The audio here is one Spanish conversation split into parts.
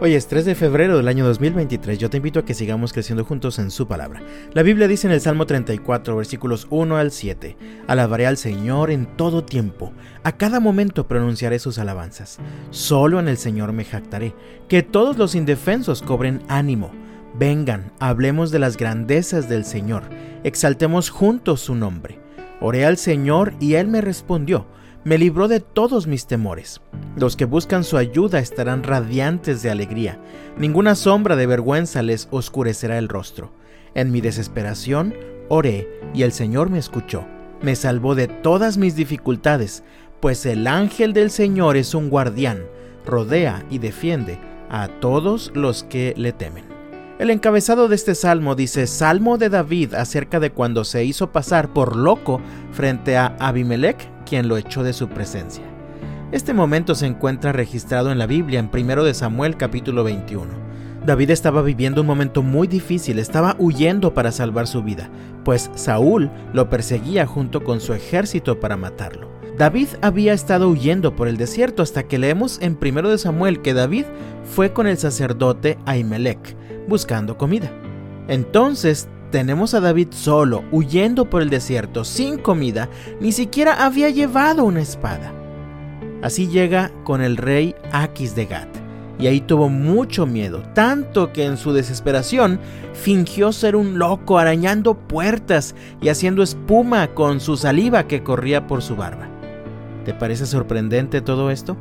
Hoy es 3 de febrero del año 2023. Yo te invito a que sigamos creciendo juntos en su palabra. La Biblia dice en el Salmo 34, versículos 1 al 7, Alabaré al Señor en todo tiempo, a cada momento pronunciaré sus alabanzas. Solo en el Señor me jactaré, que todos los indefensos cobren ánimo. Vengan, hablemos de las grandezas del Señor, exaltemos juntos su nombre. Oré al Señor y Él me respondió me libró de todos mis temores. Los que buscan su ayuda estarán radiantes de alegría. Ninguna sombra de vergüenza les oscurecerá el rostro. En mi desesperación oré y el Señor me escuchó. Me salvó de todas mis dificultades, pues el ángel del Señor es un guardián, rodea y defiende a todos los que le temen. El encabezado de este salmo dice Salmo de David acerca de cuando se hizo pasar por loco frente a Abimelech quien lo echó de su presencia. Este momento se encuentra registrado en la Biblia en 1 de Samuel capítulo 21. David estaba viviendo un momento muy difícil, estaba huyendo para salvar su vida, pues Saúl lo perseguía junto con su ejército para matarlo. David había estado huyendo por el desierto hasta que leemos en 1 de Samuel que David fue con el sacerdote Ahimelech buscando comida. Entonces tenemos a David solo, huyendo por el desierto, sin comida, ni siquiera había llevado una espada. Así llega con el rey Aquis de Gat, y ahí tuvo mucho miedo, tanto que en su desesperación fingió ser un loco arañando puertas y haciendo espuma con su saliva que corría por su barba. ¿Te parece sorprendente todo esto?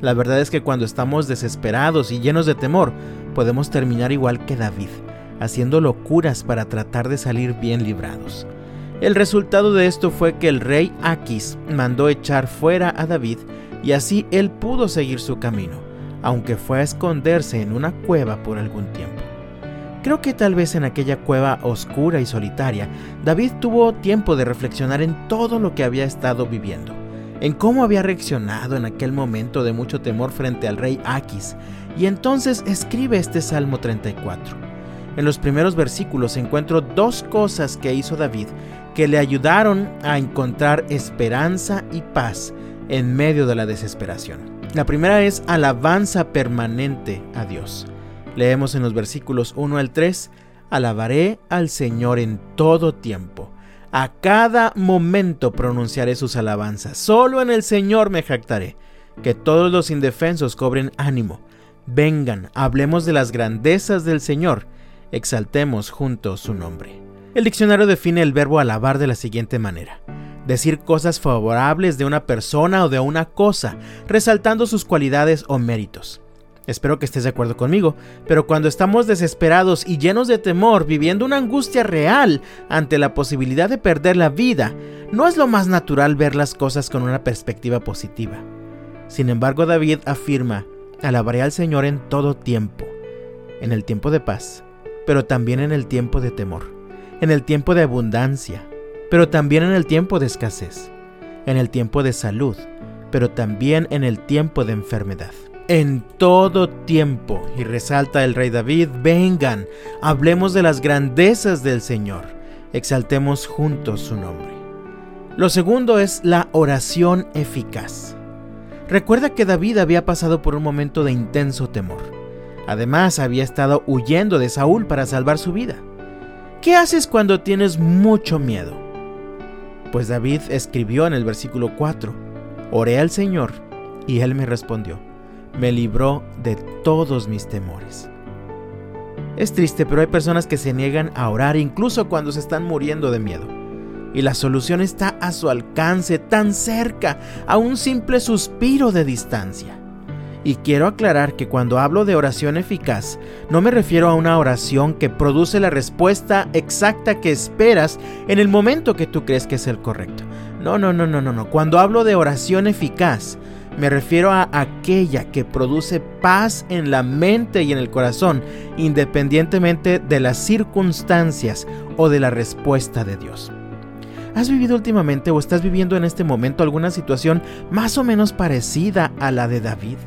La verdad es que cuando estamos desesperados y llenos de temor, podemos terminar igual que David haciendo locuras para tratar de salir bien librados. El resultado de esto fue que el rey Aquis mandó echar fuera a David y así él pudo seguir su camino, aunque fue a esconderse en una cueva por algún tiempo. Creo que tal vez en aquella cueva oscura y solitaria, David tuvo tiempo de reflexionar en todo lo que había estado viviendo, en cómo había reaccionado en aquel momento de mucho temor frente al rey Aquis, y entonces escribe este Salmo 34. En los primeros versículos encuentro dos cosas que hizo David que le ayudaron a encontrar esperanza y paz en medio de la desesperación. La primera es alabanza permanente a Dios. Leemos en los versículos 1 al 3, Alabaré al Señor en todo tiempo. A cada momento pronunciaré sus alabanzas. Solo en el Señor me jactaré. Que todos los indefensos cobren ánimo. Vengan, hablemos de las grandezas del Señor exaltemos juntos su nombre. El diccionario define el verbo alabar de la siguiente manera. Decir cosas favorables de una persona o de una cosa, resaltando sus cualidades o méritos. Espero que estés de acuerdo conmigo, pero cuando estamos desesperados y llenos de temor, viviendo una angustia real ante la posibilidad de perder la vida, no es lo más natural ver las cosas con una perspectiva positiva. Sin embargo, David afirma, alabaré al Señor en todo tiempo, en el tiempo de paz, pero también en el tiempo de temor, en el tiempo de abundancia, pero también en el tiempo de escasez, en el tiempo de salud, pero también en el tiempo de enfermedad. En todo tiempo, y resalta el rey David, vengan, hablemos de las grandezas del Señor, exaltemos juntos su nombre. Lo segundo es la oración eficaz. Recuerda que David había pasado por un momento de intenso temor Además, había estado huyendo de Saúl para salvar su vida. ¿Qué haces cuando tienes mucho miedo? Pues David escribió en el versículo 4, Oré al Señor y Él me respondió, me libró de todos mis temores. Es triste, pero hay personas que se niegan a orar incluso cuando se están muriendo de miedo. Y la solución está a su alcance, tan cerca, a un simple suspiro de distancia. Y quiero aclarar que cuando hablo de oración eficaz, no me refiero a una oración que produce la respuesta exacta que esperas en el momento que tú crees que es el correcto. No, no, no, no, no, no. Cuando hablo de oración eficaz, me refiero a aquella que produce paz en la mente y en el corazón, independientemente de las circunstancias o de la respuesta de Dios. ¿Has vivido últimamente o estás viviendo en este momento alguna situación más o menos parecida a la de David?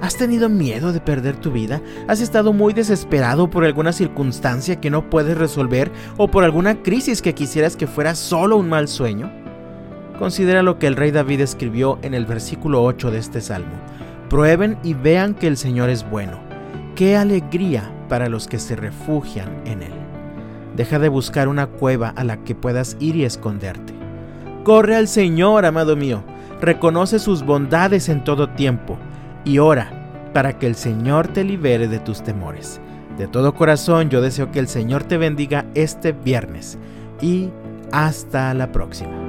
¿Has tenido miedo de perder tu vida? ¿Has estado muy desesperado por alguna circunstancia que no puedes resolver o por alguna crisis que quisieras que fuera solo un mal sueño? Considera lo que el rey David escribió en el versículo 8 de este salmo. Prueben y vean que el Señor es bueno, qué alegría para los que se refugian en Él. Deja de buscar una cueva a la que puedas ir y esconderte. Corre al Señor, amado mío, reconoce sus bondades en todo tiempo y ora para que el Señor te libere de tus temores. De todo corazón yo deseo que el Señor te bendiga este viernes y hasta la próxima.